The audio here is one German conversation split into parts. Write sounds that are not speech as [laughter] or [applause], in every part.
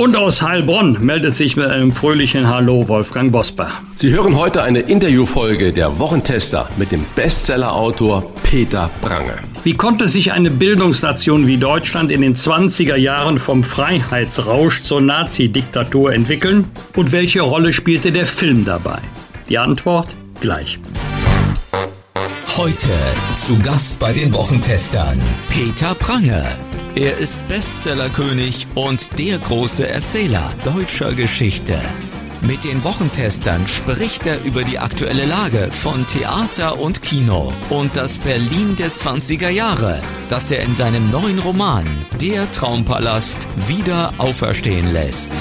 Und aus Heilbronn meldet sich mit einem fröhlichen Hallo Wolfgang Bosbach. Sie hören heute eine Interviewfolge der Wochentester mit dem Bestsellerautor Peter Prange. Wie konnte sich eine Bildungsnation wie Deutschland in den 20er Jahren vom Freiheitsrausch zur Nazi-Diktatur entwickeln? Und welche Rolle spielte der Film dabei? Die Antwort gleich. Heute zu Gast bei den Wochentestern Peter Prange. Er ist Bestsellerkönig und der große Erzähler deutscher Geschichte. Mit den Wochentestern spricht er über die aktuelle Lage von Theater und Kino und das Berlin der 20er Jahre, das er in seinem neuen Roman Der Traumpalast wieder auferstehen lässt.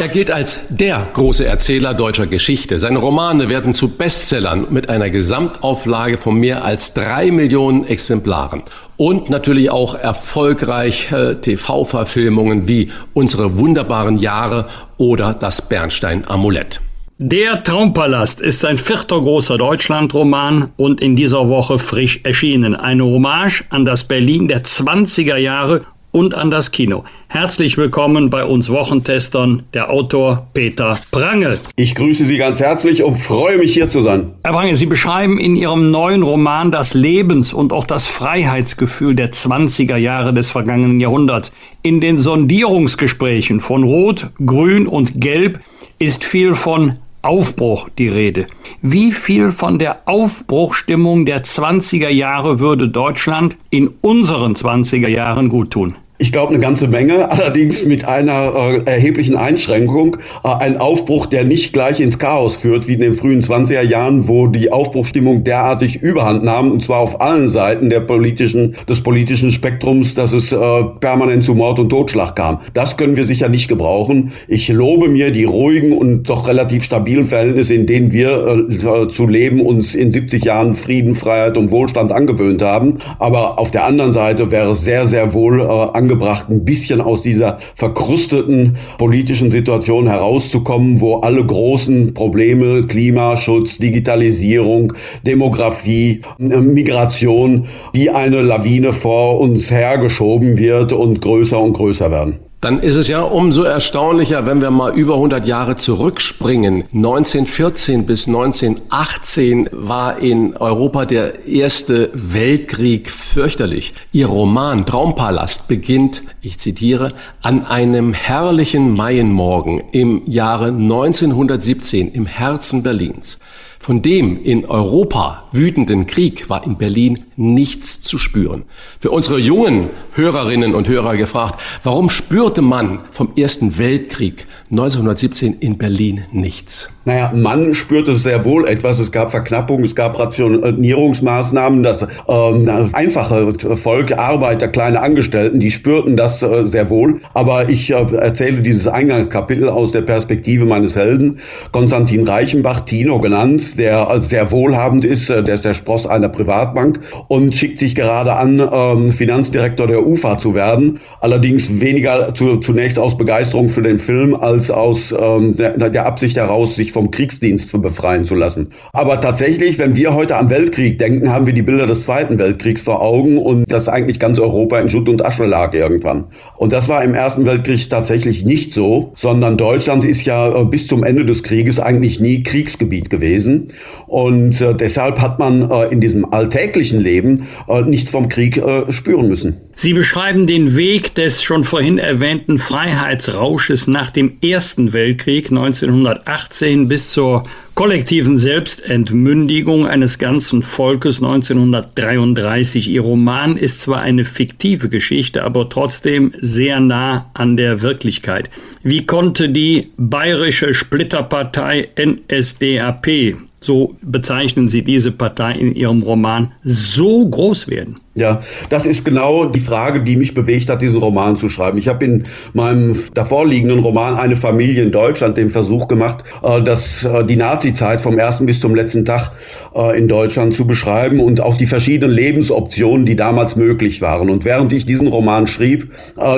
Er gilt als der große Erzähler deutscher Geschichte. Seine Romane werden zu Bestsellern mit einer Gesamtauflage von mehr als drei Millionen Exemplaren. Und natürlich auch erfolgreiche TV-Verfilmungen wie Unsere wunderbaren Jahre oder Das Bernstein-Amulett. Der Traumpalast ist sein vierter großer Deutschlandroman und in dieser Woche frisch erschienen. Eine Hommage an das Berlin der 20er Jahre und an das Kino. Herzlich willkommen bei uns Wochentestern, der Autor Peter Prange. Ich grüße Sie ganz herzlich und freue mich hier zu sein. Herr Prange, Sie beschreiben in Ihrem neuen Roman das Lebens- und auch das Freiheitsgefühl der 20er Jahre des vergangenen Jahrhunderts. In den Sondierungsgesprächen von Rot, Grün und Gelb ist viel von Aufbruch die Rede. Wie viel von der Aufbruchstimmung der 20er Jahre würde Deutschland in unseren 20er Jahren gut tun? Ich glaube eine ganze Menge, [laughs] allerdings mit einer äh, erheblichen Einschränkung. Äh, ein Aufbruch, der nicht gleich ins Chaos führt, wie in den frühen 20er Jahren, wo die Aufbruchstimmung derartig überhand nahm, und zwar auf allen Seiten der politischen, des politischen Spektrums, dass es äh, permanent zu Mord und Totschlag kam. Das können wir sicher nicht gebrauchen. Ich lobe mir die ruhigen und doch relativ stabilen Verhältnisse, in denen wir äh, zu leben uns in 70 Jahren Frieden, Freiheit und Wohlstand angewöhnt haben. Aber auf der anderen Seite wäre es sehr, sehr wohl äh, angebracht, ein bisschen aus dieser verkrusteten politischen Situation herauszukommen, wo alle großen Probleme, Klimaschutz, Digitalisierung, Demografie, äh, Migration, wie eine Lawine vor uns hergeschoben wird und größer und größer werden dann ist es ja umso erstaunlicher, wenn wir mal über 100 Jahre zurückspringen. 1914 bis 1918 war in Europa der Erste Weltkrieg fürchterlich. Ihr Roman Traumpalast beginnt, ich zitiere, an einem herrlichen Maienmorgen im Jahre 1917 im Herzen Berlins. Von dem in Europa wütenden Krieg war in Berlin nichts zu spüren. Für unsere jungen Hörerinnen und Hörer gefragt, warum spürte man vom Ersten Weltkrieg 1917 in Berlin nichts? Naja, man spürte sehr wohl etwas. Es gab Verknappung, es gab Rationierungsmaßnahmen. Das ähm, einfache Volk, Arbeiter, kleine Angestellten, die spürten das äh, sehr wohl. Aber ich äh, erzähle dieses Eingangskapitel aus der Perspektive meines Helden, Konstantin Reichenbach, Tino genannt, der äh, sehr wohlhabend ist, äh, der ist der Spross einer Privatbank und schickt sich gerade an, ähm, Finanzdirektor der UFA zu werden. Allerdings weniger zu, zunächst aus Begeisterung für den Film als aus ähm, der, der Absicht heraus, sich vom Kriegsdienst befreien zu lassen. Aber tatsächlich, wenn wir heute am Weltkrieg denken, haben wir die Bilder des Zweiten Weltkriegs vor Augen und dass eigentlich ganz Europa in Schutt und Asche lag irgendwann. Und das war im Ersten Weltkrieg tatsächlich nicht so, sondern Deutschland ist ja äh, bis zum Ende des Krieges eigentlich nie Kriegsgebiet gewesen. Und äh, deshalb hat man äh, in diesem alltäglichen Leben nichts vom Krieg spüren müssen. Sie beschreiben den Weg des schon vorhin erwähnten Freiheitsrausches nach dem Ersten Weltkrieg 1918 bis zur kollektiven Selbstentmündigung eines ganzen Volkes 1933. Ihr Roman ist zwar eine fiktive Geschichte, aber trotzdem sehr nah an der Wirklichkeit. Wie konnte die bayerische Splitterpartei NSDAP so bezeichnen Sie diese Partei in Ihrem Roman, so groß werden? Ja, das ist genau die Frage, die mich bewegt hat, diesen Roman zu schreiben. Ich habe in meinem davorliegenden Roman Eine Familie in Deutschland den Versuch gemacht, äh, dass äh, die Nazi-Zeit vom ersten bis zum letzten Tag äh, in Deutschland zu beschreiben und auch die verschiedenen Lebensoptionen, die damals möglich waren. Und während ich diesen Roman schrieb,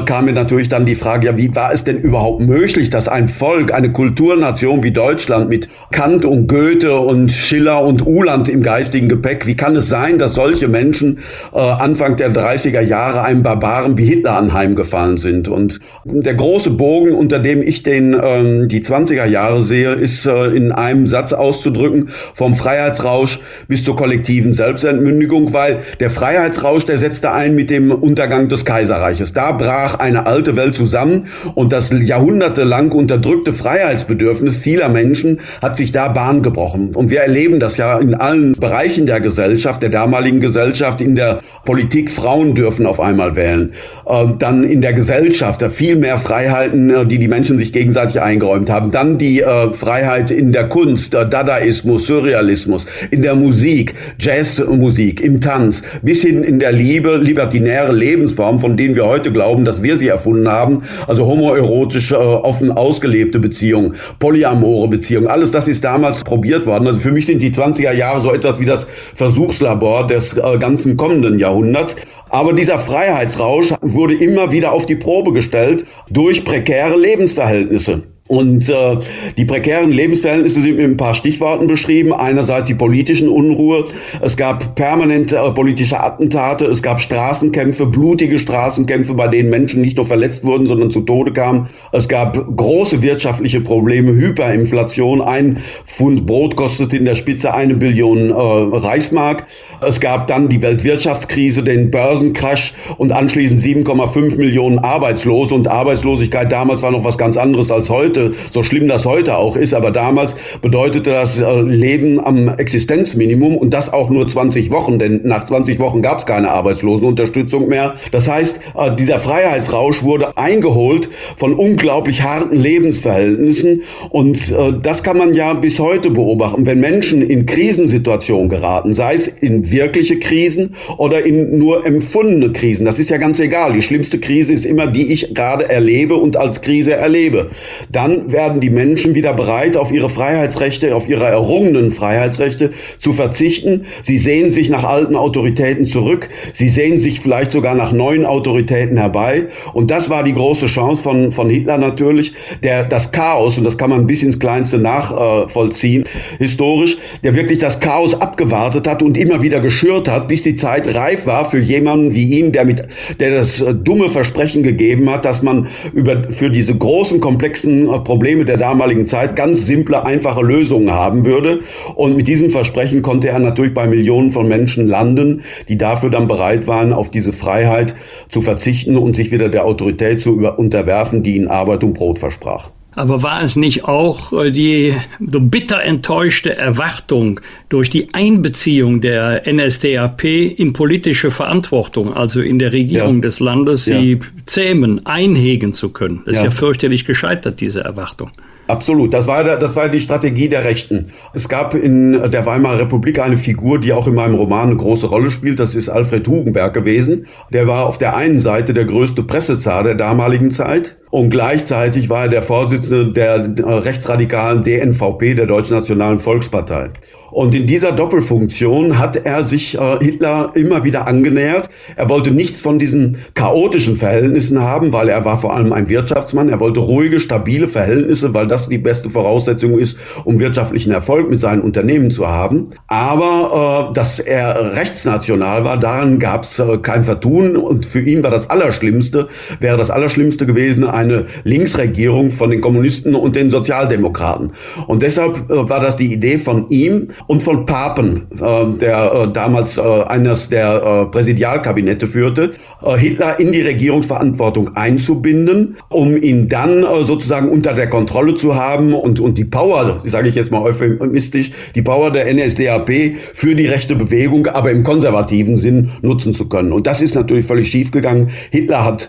kam mir natürlich dann die Frage, ja, wie war es denn überhaupt möglich, dass ein Volk, eine Kulturnation wie Deutschland mit Kant und Goethe und Schiller und Uhland im geistigen Gepäck, wie kann es sein, dass solche Menschen Anfang der 30er Jahre einem Barbaren wie Hitler anheimgefallen sind. Und der große Bogen, unter dem ich den, ähm, die 20er Jahre sehe, ist äh, in einem Satz auszudrücken, vom Freiheitsrausch bis zur kollektiven Selbstentmündigung, weil der Freiheitsrausch, der setzte ein mit dem Untergang des Kaiserreiches. Da brach eine alte Welt zusammen und das jahrhundertelang unterdrückte Freiheitsbedürfnis vieler Menschen hat sich da Bahn gebrochen. Und wir erleben das ja in allen Bereichen der Gesellschaft, der damaligen Gesellschaft, in der Politik, Frauen dürfen auf einmal wählen. Ähm, dann in der Gesellschaft viel mehr Freiheiten, äh, die die Menschen sich gegenseitig eingeräumt haben. Dann die äh, Freiheit in der Kunst, der Dadaismus, Surrealismus, in der Musik, Jazzmusik, im Tanz, bis hin in der Liebe, libertinäre Lebensform, von denen wir heute glauben, dass wir sie erfunden haben. Also homoerotische, äh, offen ausgelebte Beziehungen, polyamore Beziehungen, alles das ist damals probiert worden. Also für mich sind die 20er Jahre so etwas wie das Versuchslabor des ganzen kommenden Jahrhunderts. Jahrhunderts. Aber dieser Freiheitsrausch wurde immer wieder auf die Probe gestellt durch prekäre Lebensverhältnisse. Und äh, die prekären Lebensverhältnisse sind mit ein paar Stichworten beschrieben. Einerseits die politischen Unruhe. Es gab permanente äh, politische Attentate. Es gab Straßenkämpfe, blutige Straßenkämpfe, bei denen Menschen nicht nur verletzt wurden, sondern zu Tode kamen. Es gab große wirtschaftliche Probleme, Hyperinflation. Ein Pfund Brot kostete in der Spitze eine Billion äh, Reichsmark. Es gab dann die Weltwirtschaftskrise, den Börsencrash und anschließend 7,5 Millionen Arbeitslose. Und Arbeitslosigkeit damals war noch was ganz anderes als heute heute, so schlimm das heute auch ist, aber damals bedeutete das äh, Leben am Existenzminimum und das auch nur 20 Wochen, denn nach 20 Wochen gab es keine Arbeitslosenunterstützung mehr. Das heißt, äh, dieser Freiheitsrausch wurde eingeholt von unglaublich harten Lebensverhältnissen und äh, das kann man ja bis heute beobachten, wenn Menschen in Krisensituationen geraten, sei es in wirkliche Krisen oder in nur empfundene Krisen. Das ist ja ganz egal. Die schlimmste Krise ist immer die ich gerade erlebe und als Krise erlebe dann werden die Menschen wieder bereit, auf ihre Freiheitsrechte, auf ihre errungenen Freiheitsrechte zu verzichten. Sie sehen sich nach alten Autoritäten zurück. Sie sehen sich vielleicht sogar nach neuen Autoritäten herbei. Und das war die große Chance von, von Hitler natürlich, der das Chaos, und das kann man bis ins Kleinste nachvollziehen, historisch, der wirklich das Chaos abgewartet hat und immer wieder geschürt hat, bis die Zeit reif war für jemanden wie ihn, der mit, der das dumme Versprechen gegeben hat, dass man über, für diese großen, komplexen Probleme der damaligen Zeit ganz simple, einfache Lösungen haben würde. Und mit diesem Versprechen konnte er natürlich bei Millionen von Menschen landen, die dafür dann bereit waren, auf diese Freiheit zu verzichten und sich wieder der Autorität zu unterwerfen, die ihnen Arbeit und Brot versprach. Aber war es nicht auch äh, die so bitter enttäuschte Erwartung durch die Einbeziehung der NSDAP in politische Verantwortung, also in der Regierung ja. des Landes, sie ja. zähmen, einhegen zu können? Das ja. ist ja fürchterlich gescheitert, diese Erwartung. Absolut. Das war, das war die Strategie der Rechten. Es gab in der Weimarer Republik eine Figur, die auch in meinem Roman eine große Rolle spielt. Das ist Alfred Hugenberg gewesen. Der war auf der einen Seite der größte Pressezar der damaligen Zeit. Und gleichzeitig war er der Vorsitzende der rechtsradikalen DNVP, der Deutschen Nationalen Volkspartei. Und in dieser Doppelfunktion hat er sich äh, Hitler immer wieder angenähert. Er wollte nichts von diesen chaotischen Verhältnissen haben, weil er war vor allem ein Wirtschaftsmann. Er wollte ruhige, stabile Verhältnisse, weil das die beste Voraussetzung ist, um wirtschaftlichen Erfolg mit seinen Unternehmen zu haben. Aber äh, dass er rechtsnational war, daran gab es äh, kein Vertun. Und für ihn war das Allerschlimmste, wäre das Allerschlimmste gewesen, eine Linksregierung von den Kommunisten und den Sozialdemokraten. Und deshalb äh, war das die Idee von ihm, und von Papen, äh, der äh, damals äh, eines der äh, Präsidialkabinette führte, Hitler in die Regierungsverantwortung einzubinden, um ihn dann sozusagen unter der Kontrolle zu haben und, und die Power, sage ich jetzt mal euphemistisch, die Power der NSDAP für die rechte Bewegung, aber im konservativen Sinn nutzen zu können. Und das ist natürlich völlig schiefgegangen. Hitler hat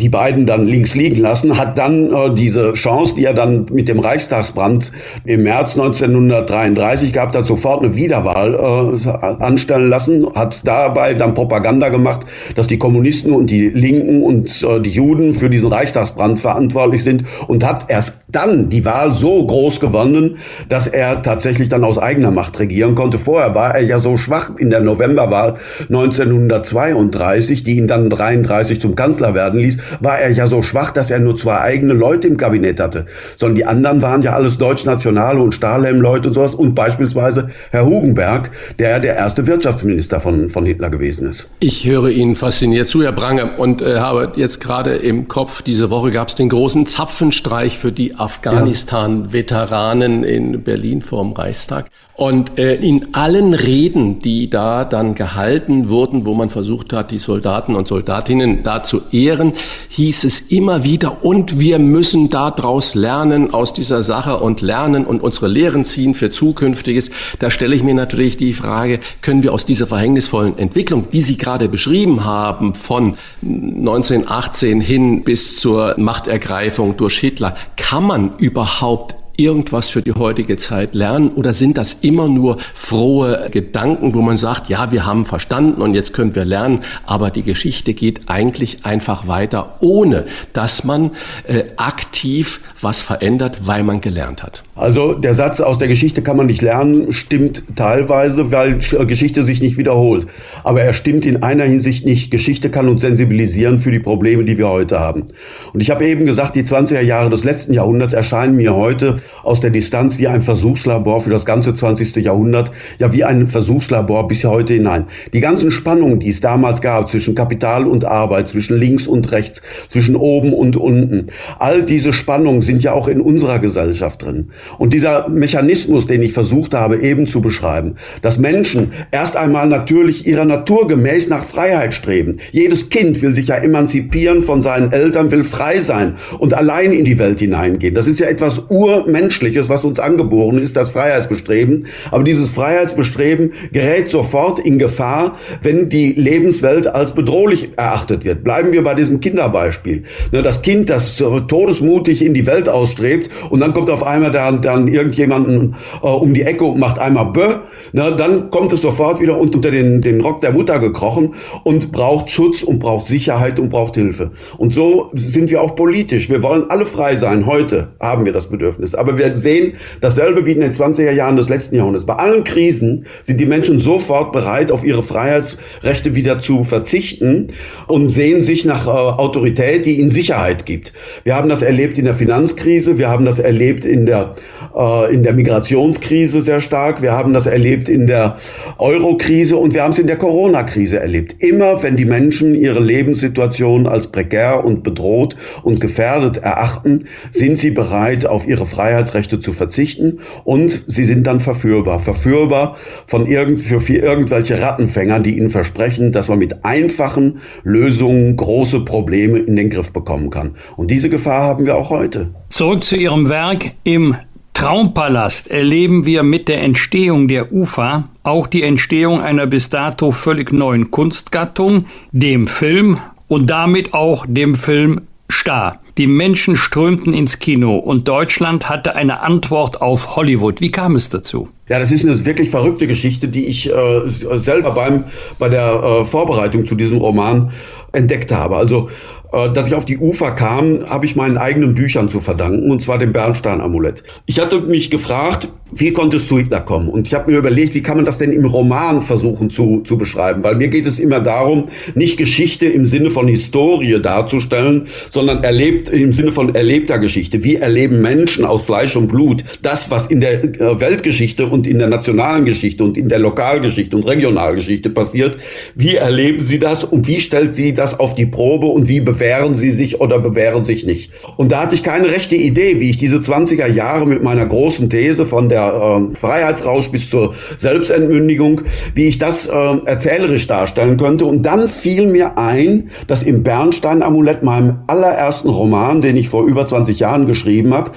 die beiden dann links liegen lassen, hat dann diese Chance, die er dann mit dem Reichstagsbrand im März 1933 gehabt hat, sofort eine Wiederwahl äh, anstellen lassen, hat dabei dann Propaganda gemacht, dass die Kommunisten und die Linken und äh, die Juden für diesen Reichstagsbrand verantwortlich sind und hat erst dann die Wahl so groß gewonnen, dass er tatsächlich dann aus eigener Macht regieren konnte. Vorher war er ja so schwach in der Novemberwahl 1932, die ihn dann 33 zum Kanzler werden ließ, war er ja so schwach, dass er nur zwei eigene Leute im Kabinett hatte. Sondern die anderen waren ja alles Deutschnationale und Stahlhelm-Leute und sowas und beispielsweise Herr Hugenberg, der der erste Wirtschaftsminister von, von Hitler gewesen ist. Ich höre Ihnen fasziniert zu, Herr Brange, und äh, habe jetzt gerade im Kopf, diese Woche gab es den großen Zapfenstreich für die Afghanistan-Veteranen in Berlin vor dem Reichstag. Und äh, in allen Reden, die da dann gehalten wurden, wo man versucht hat, die Soldaten und Soldatinnen da zu ehren, hieß es immer wieder, und wir müssen daraus lernen aus dieser Sache und lernen und unsere Lehren ziehen für Zukünftiges. Da stelle ich mir natürlich die Frage, können wir aus dieser verhängnisvollen Entwicklung, die Sie gerade beschrieben haben, von 1918 hin bis zur Machtergreifung durch Hitler, kann man überhaupt irgendwas für die heutige Zeit lernen oder sind das immer nur frohe Gedanken, wo man sagt, ja, wir haben verstanden und jetzt können wir lernen, aber die Geschichte geht eigentlich einfach weiter, ohne dass man äh, aktiv was verändert, weil man gelernt hat. Also der Satz aus der Geschichte kann man nicht lernen, stimmt teilweise, weil Geschichte sich nicht wiederholt. Aber er stimmt in einer Hinsicht nicht. Geschichte kann uns sensibilisieren für die Probleme, die wir heute haben. Und ich habe eben gesagt, die 20er Jahre des letzten Jahrhunderts erscheinen mir heute aus der Distanz wie ein Versuchslabor für das ganze 20. Jahrhundert, ja wie ein Versuchslabor bis heute hinein. Die ganzen Spannungen, die es damals gab zwischen Kapital und Arbeit, zwischen links und rechts, zwischen oben und unten, all diese Spannungen sind ja auch in unserer Gesellschaft drin. Und dieser Mechanismus, den ich versucht habe eben zu beschreiben, dass Menschen erst einmal natürlich ihrer Natur gemäß nach Freiheit streben. Jedes Kind will sich ja emanzipieren von seinen Eltern, will frei sein und allein in die Welt hineingehen. Das ist ja etwas Urmenschliches, was uns angeboren ist, das Freiheitsbestreben. Aber dieses Freiheitsbestreben gerät sofort in Gefahr, wenn die Lebenswelt als bedrohlich erachtet wird. Bleiben wir bei diesem Kinderbeispiel. Ne, das Kind, das todesmutig in die Welt ausstrebt und dann kommt auf einmal der dann irgendjemanden äh, um die Ecke und macht einmal Bö, ne, dann kommt es sofort wieder unter den, den Rock der Mutter gekrochen und braucht Schutz und braucht Sicherheit und braucht Hilfe. Und so sind wir auch politisch. Wir wollen alle frei sein. Heute haben wir das Bedürfnis. Aber wir sehen dasselbe wie in den 20er Jahren des letzten Jahrhunderts. Bei allen Krisen sind die Menschen sofort bereit, auf ihre Freiheitsrechte wieder zu verzichten und sehen sich nach äh, Autorität, die ihnen Sicherheit gibt. Wir haben das erlebt in der Finanzkrise, wir haben das erlebt in der äh, in der Migrationskrise sehr stark. Wir haben das erlebt in der Euro-Krise und wir haben es in der Corona-Krise erlebt. Immer wenn die Menschen ihre Lebenssituation als prekär und bedroht und gefährdet erachten, sind sie bereit, auf ihre Freiheitsrechte zu verzichten und sie sind dann verführbar. Verführbar von irgend, für, für irgendwelche Rattenfänger, die ihnen versprechen, dass man mit einfachen Lösungen große Probleme in den Griff bekommen kann. Und diese Gefahr haben wir auch heute. Zurück zu Ihrem Werk im Traumpalast erleben wir mit der Entstehung der UFA auch die Entstehung einer bis dato völlig neuen Kunstgattung, dem Film und damit auch dem Film Star. Die Menschen strömten ins Kino und Deutschland hatte eine Antwort auf Hollywood. Wie kam es dazu? Ja, das ist eine wirklich verrückte Geschichte, die ich äh, selber beim, bei der äh, Vorbereitung zu diesem Roman entdeckt habe. Also dass ich auf die Ufer kam, habe ich meinen eigenen Büchern zu verdanken, und zwar dem Bernstein-Amulett. Ich hatte mich gefragt, wie konnte es zu Hitler kommen? Und ich habe mir überlegt, wie kann man das denn im Roman versuchen zu, zu beschreiben? Weil mir geht es immer darum, nicht Geschichte im Sinne von Historie darzustellen, sondern erlebt im Sinne von erlebter Geschichte. Wie erleben Menschen aus Fleisch und Blut das, was in der äh, Weltgeschichte und in der nationalen Geschichte und in der Lokalgeschichte und Regionalgeschichte passiert? Wie erleben sie das und wie stellt sie das auf die Probe und wie bewähren sie sich oder bewähren sich nicht? Und da hatte ich keine rechte Idee, wie ich diese 20er Jahre mit meiner großen These von der äh, Freiheitsrausch bis zur Selbstentmündigung, wie ich das äh, erzählerisch darstellen könnte. Und dann fiel mir ein, dass im Bernstein-Amulett, meinem allerersten Roman, den ich vor über 20 Jahren geschrieben habe,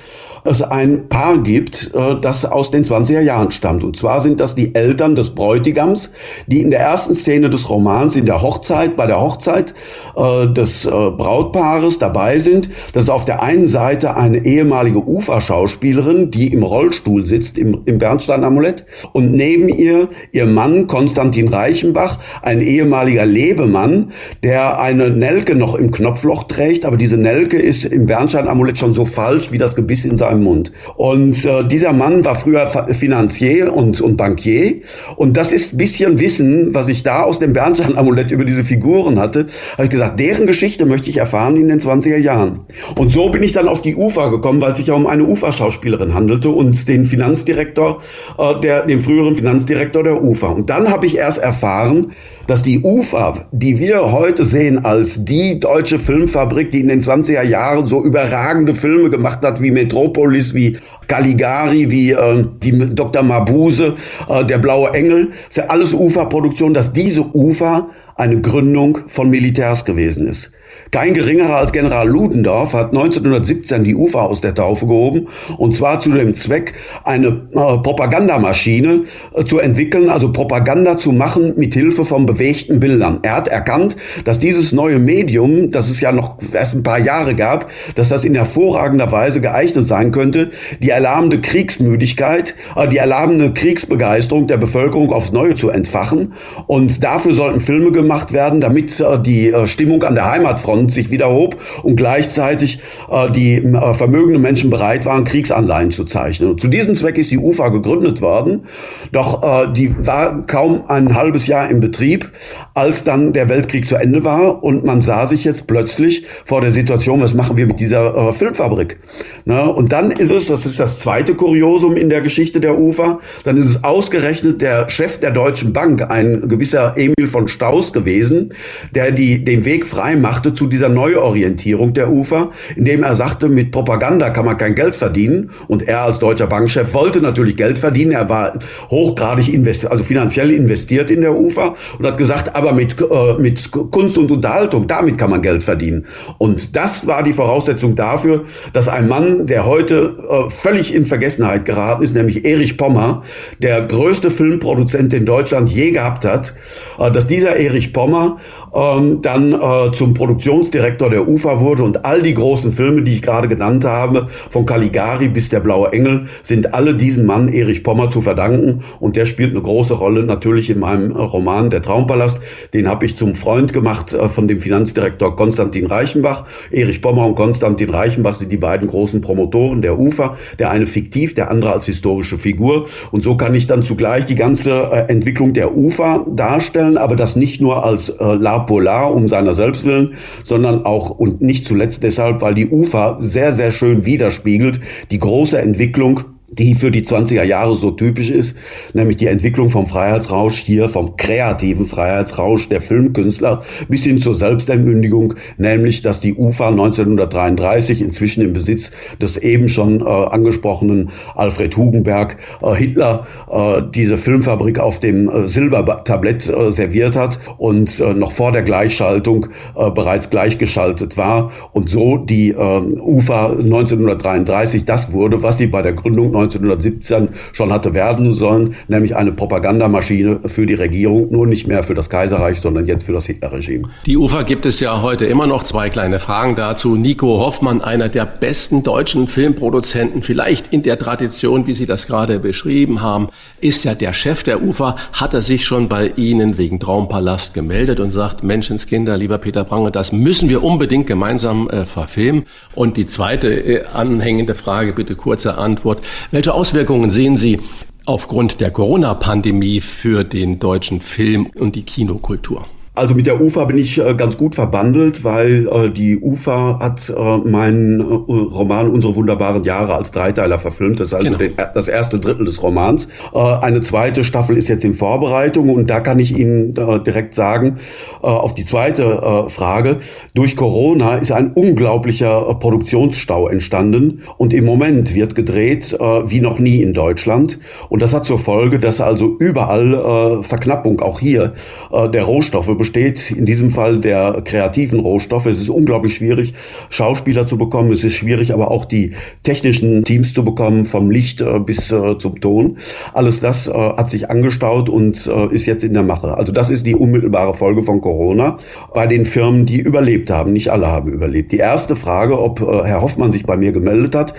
es ein Paar gibt, äh, das aus den 20er Jahren stammt. Und zwar sind das die Eltern des Bräutigams, die in der ersten Szene des Romans, in der Hochzeit, bei der Hochzeit äh, des äh, Brautpaares dabei sind. Das ist auf der einen Seite eine ehemalige Uferschauspielerin, die im Rollstuhl sitzt, im, im Bernstein-Amulett. Und neben ihr ihr Mann Konstantin Reichenbach, ein ehemaliger Lebemann, der eine Nelke noch im Knopfloch trägt, aber diese Nelke ist im Bernstein-Amulett schon so falsch wie das Gebiss in seinem Mund. Und äh, dieser Mann war früher Finanzier und, und Bankier. Und das ist bisschen Wissen, was ich da aus dem Bernstein-Amulett über diese Figuren hatte, habe ich gesagt, deren Geschichte möchte ich erfahren in den 20er Jahren. Und so bin ich dann auf die UFA gekommen, weil es sich ja um eine UFA-Schauspielerin handelte und den Finanzdirektor, äh, der, den früheren Finanzdirektor der UFA. Und dann habe ich erst erfahren, dass die UFA, die wir heute sehen als die deutsche Filmfabrik, die in den 20er Jahren so überragende Filme gemacht hat, wie Metropolis, wie Caligari, wie, äh, wie Dr. Mabuse, äh, Der blaue Engel, das ist ja alles UFA-Produktion, dass diese UFA eine Gründung von Militärs gewesen ist. Kein geringerer als General Ludendorff hat 1917 die UFA aus der Taufe gehoben und zwar zu dem Zweck, eine äh, Propagandamaschine äh, zu entwickeln, also Propaganda zu machen mit Hilfe von bewegten Bildern. Er hat erkannt, dass dieses neue Medium, das es ja noch erst ein paar Jahre gab, dass das in hervorragender Weise geeignet sein könnte, die erlahmende Kriegsmüdigkeit, äh, die erlahmende Kriegsbegeisterung der Bevölkerung aufs Neue zu entfachen. Und dafür sollten Filme gemacht werden, damit äh, die äh, Stimmung an der Heimatfront Front sich wieder hob und gleichzeitig äh, die äh, vermögenden Menschen bereit waren, Kriegsanleihen zu zeichnen. Und zu diesem Zweck ist die UFA gegründet worden, doch äh, die war kaum ein halbes Jahr im Betrieb, als dann der Weltkrieg zu Ende war und man sah sich jetzt plötzlich vor der Situation, was machen wir mit dieser äh, Filmfabrik? Ne? Und dann ist es, das ist das zweite Kuriosum in der Geschichte der UFA, dann ist es ausgerechnet der Chef der Deutschen Bank, ein gewisser Emil von Staus gewesen, der die, den Weg frei machte zu dieser Neuorientierung der UFA, indem er sagte, mit Propaganda kann man kein Geld verdienen. Und er als deutscher Bankchef wollte natürlich Geld verdienen. Er war hochgradig investiert, also finanziell investiert in der UFA und hat gesagt, aber mit, äh, mit Kunst und Unterhaltung, damit kann man Geld verdienen. Und das war die Voraussetzung dafür, dass ein Mann, der heute äh, völlig in Vergessenheit geraten ist, nämlich Erich Pommer, der größte Filmproduzent, den Deutschland je gehabt hat, äh, dass dieser Erich Pommer ähm, dann äh, zum Produktionsdirektor der UFA wurde und all die großen Filme, die ich gerade genannt habe, von Caligari bis der Blaue Engel, sind alle diesem Mann Erich Pommer zu verdanken und der spielt eine große Rolle natürlich in meinem Roman Der Traumpalast. Den habe ich zum Freund gemacht äh, von dem Finanzdirektor Konstantin Reichenbach. Erich Pommer und Konstantin Reichenbach sind die beiden großen Promotoren der UFA, der eine fiktiv, der andere als historische Figur und so kann ich dann zugleich die ganze äh, Entwicklung der UFA darstellen, aber das nicht nur als äh, Polar um seiner selbst willen, sondern auch und nicht zuletzt deshalb, weil die UFA sehr, sehr schön widerspiegelt die große Entwicklung die für die 20er Jahre so typisch ist, nämlich die Entwicklung vom Freiheitsrausch hier, vom kreativen Freiheitsrausch der Filmkünstler bis hin zur Selbstentmündigung, nämlich dass die UFA 1933 inzwischen im Besitz des eben schon äh, angesprochenen Alfred Hugenberg äh, Hitler äh, diese Filmfabrik auf dem äh, Silbertablett äh, serviert hat und äh, noch vor der Gleichschaltung bereits gleichgeschaltet war. Und so die UFA 1933 das wurde, was sie bei der Gründung 1917 schon hatte werden sollen, nämlich eine Propagandamaschine für die Regierung, nur nicht mehr für das Kaiserreich, sondern jetzt für das Hitlerregime. Die UFA gibt es ja heute immer noch. Zwei kleine Fragen dazu. Nico Hoffmann, einer der besten deutschen Filmproduzenten, vielleicht in der Tradition, wie Sie das gerade beschrieben haben, ist ja der Chef der UFA. Hat er sich schon bei Ihnen wegen Traumpalast gemeldet und sagt, Menschenskinder, lieber Peter Prange, das müssen wir unbedingt gemeinsam äh, verfilmen? Und die zweite äh, anhängende Frage, bitte kurze Antwort. Welche Auswirkungen sehen Sie aufgrund der Corona-Pandemie für den deutschen Film und die Kinokultur? Also mit der UFA bin ich äh, ganz gut verbandelt, weil äh, die UFA hat äh, meinen Roman Unsere wunderbaren Jahre als Dreiteiler verfilmt. Das ist also genau. den, das erste Drittel des Romans. Eine zweite Staffel ist jetzt in Vorbereitung und da kann ich Ihnen direkt sagen, auf die zweite Frage. Durch Corona ist ein unglaublicher Produktionsstau entstanden und im Moment wird gedreht wie noch nie in Deutschland. Und das hat zur Folge, dass also überall Verknappung, auch hier, der Rohstoffe besteht in diesem Fall der kreativen Rohstoffe. Es ist unglaublich schwierig, Schauspieler zu bekommen. Es ist schwierig, aber auch die technischen Teams zu bekommen, vom Licht äh, bis äh, zum Ton. Alles das äh, hat sich angestaut und äh, ist jetzt in der Mache. Also das ist die unmittelbare Folge von Corona bei den Firmen, die überlebt haben. Nicht alle haben überlebt. Die erste Frage, ob äh, Herr Hoffmann sich bei mir gemeldet hat,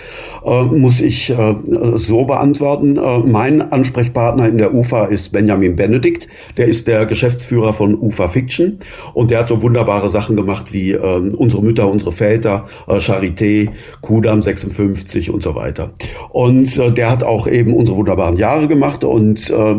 äh, muss ich so beantworten. mein Ansprechpartner in der UFA ist Benjamin Benedikt. Der ist der Geschäftsführer von UFA Fiction und der hat so wunderbare Sachen gemacht wie unsere Mütter, unsere Väter, Charité, Kudam 56 und so weiter. Und der hat auch eben unsere wunderbaren Jahre gemacht und äh,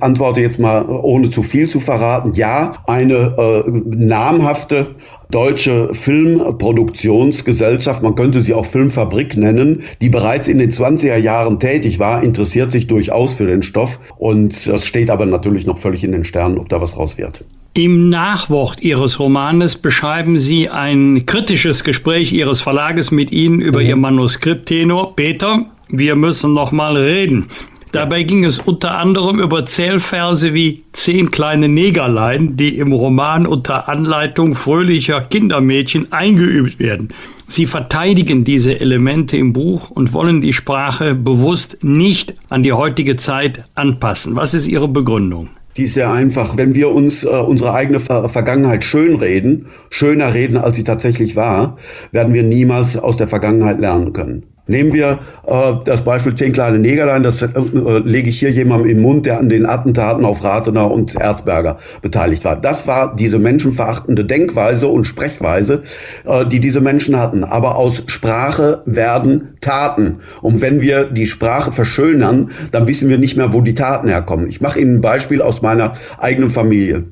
antworte jetzt mal, ohne zu viel zu verraten. Ja, eine äh, namhafte deutsche Filmproduktionsgesellschaft, man könnte sie auch Filmfabrik nennen, die bereits in den 20er Jahren tätig war, interessiert sich durchaus für den Stoff und das steht aber natürlich noch völlig in den Sternen, ob da was raus wird. Im Nachwort Ihres Romanes beschreiben Sie ein kritisches Gespräch Ihres Verlages mit Ihnen über mhm. Ihr Manuskripttenor. Peter, wir müssen noch mal reden. Dabei ging es unter anderem über Zählverse wie zehn kleine Negerlein, die im Roman unter Anleitung fröhlicher Kindermädchen eingeübt werden. Sie verteidigen diese Elemente im Buch und wollen die Sprache bewusst nicht an die heutige Zeit anpassen. Was ist Ihre Begründung? Die ist sehr einfach. Wenn wir uns äh, unsere eigene Ver Vergangenheit schönreden, schöner reden, als sie tatsächlich war, werden wir niemals aus der Vergangenheit lernen können. Nehmen wir äh, das Beispiel zehn kleine Negerlein, das äh, äh, lege ich hier jemandem im Mund, der an den Attentaten auf Rathenau und Erzberger beteiligt war. Das war diese menschenverachtende Denkweise und Sprechweise, äh, die diese Menschen hatten. Aber aus Sprache werden Taten. Und wenn wir die Sprache verschönern, dann wissen wir nicht mehr, wo die Taten herkommen. Ich mache Ihnen ein Beispiel aus meiner eigenen Familie.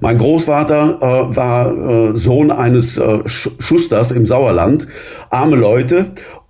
Mein Großvater äh, war äh, Sohn eines äh, Schusters im Sauerland, arme Leute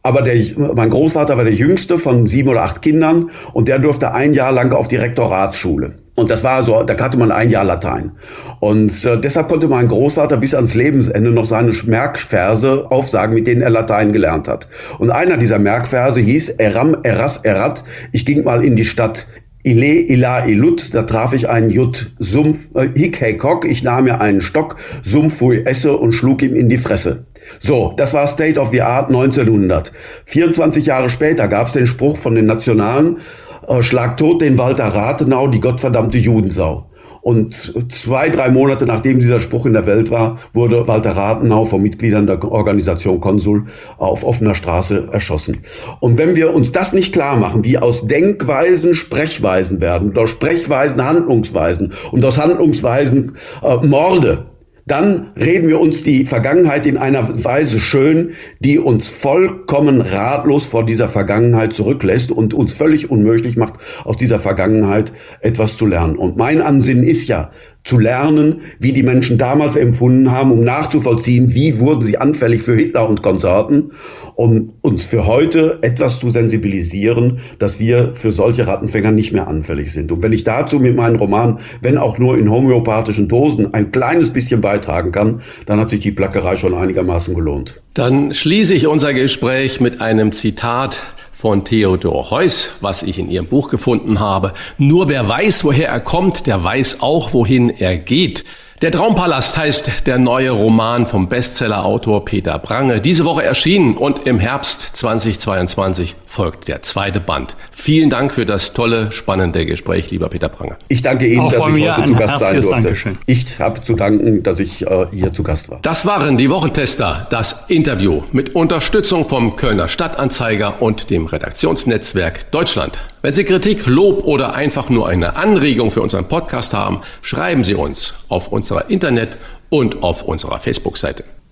aber der, mein Großvater war der jüngste von sieben oder acht Kindern und der durfte ein Jahr lang auf die Rektoratsschule. Und das war so, da hatte man ein Jahr Latein. Und äh, deshalb konnte mein Großvater bis ans Lebensende noch seine Merkverse aufsagen, mit denen er Latein gelernt hat. Und einer dieser Merkverse hieß Eram, Eras, Erat. Ich ging mal in die Stadt Ile, Ila, Ilut, da traf ich einen Jut, Sumpf, äh, Hick, hey, ich nahm mir einen Stock, Sumpf, Fui, Esse und schlug ihm in die Fresse. So, das war State of the Art 1900. 24 Jahre später gab es den Spruch von den Nationalen, äh, schlag tot den Walter Rathenau, die gottverdammte Judensau. Und zwei, drei Monate nachdem dieser Spruch in der Welt war, wurde Walter Rathenau von Mitgliedern der Organisation Konsul auf offener Straße erschossen. Und wenn wir uns das nicht klar machen, wie aus Denkweisen Sprechweisen werden, und aus Sprechweisen Handlungsweisen und aus Handlungsweisen äh, Morde, dann reden wir uns die Vergangenheit in einer Weise schön, die uns vollkommen ratlos vor dieser Vergangenheit zurücklässt und uns völlig unmöglich macht, aus dieser Vergangenheit etwas zu lernen. Und mein Ansinnen ist ja, zu lernen, wie die Menschen damals empfunden haben, um nachzuvollziehen, wie wurden sie anfällig für Hitler und Konsorten, um uns für heute etwas zu sensibilisieren, dass wir für solche Rattenfänger nicht mehr anfällig sind. Und wenn ich dazu mit meinem Roman, wenn auch nur in homöopathischen Dosen, ein kleines bisschen beitragen kann, dann hat sich die Plackerei schon einigermaßen gelohnt. Dann schließe ich unser Gespräch mit einem Zitat von Theodor Heuss, was ich in ihrem Buch gefunden habe. Nur wer weiß, woher er kommt, der weiß auch, wohin er geht. Der Traumpalast heißt der neue Roman vom Bestsellerautor Peter Prange. Diese Woche erschienen und im Herbst 2022 folgt der zweite Band. Vielen Dank für das tolle, spannende Gespräch, lieber Peter Prange. Ich danke Ihnen, Auch dass ich heute zu Gast sein durfte. Dankeschön. Ich habe zu danken, dass ich äh, hier zu Gast war. Das waren die Wochentester, das Interview mit Unterstützung vom Kölner Stadtanzeiger und dem Redaktionsnetzwerk Deutschland. Wenn Sie Kritik, Lob oder einfach nur eine Anregung für unseren Podcast haben, schreiben Sie uns auf unserer Internet- und auf unserer Facebook-Seite.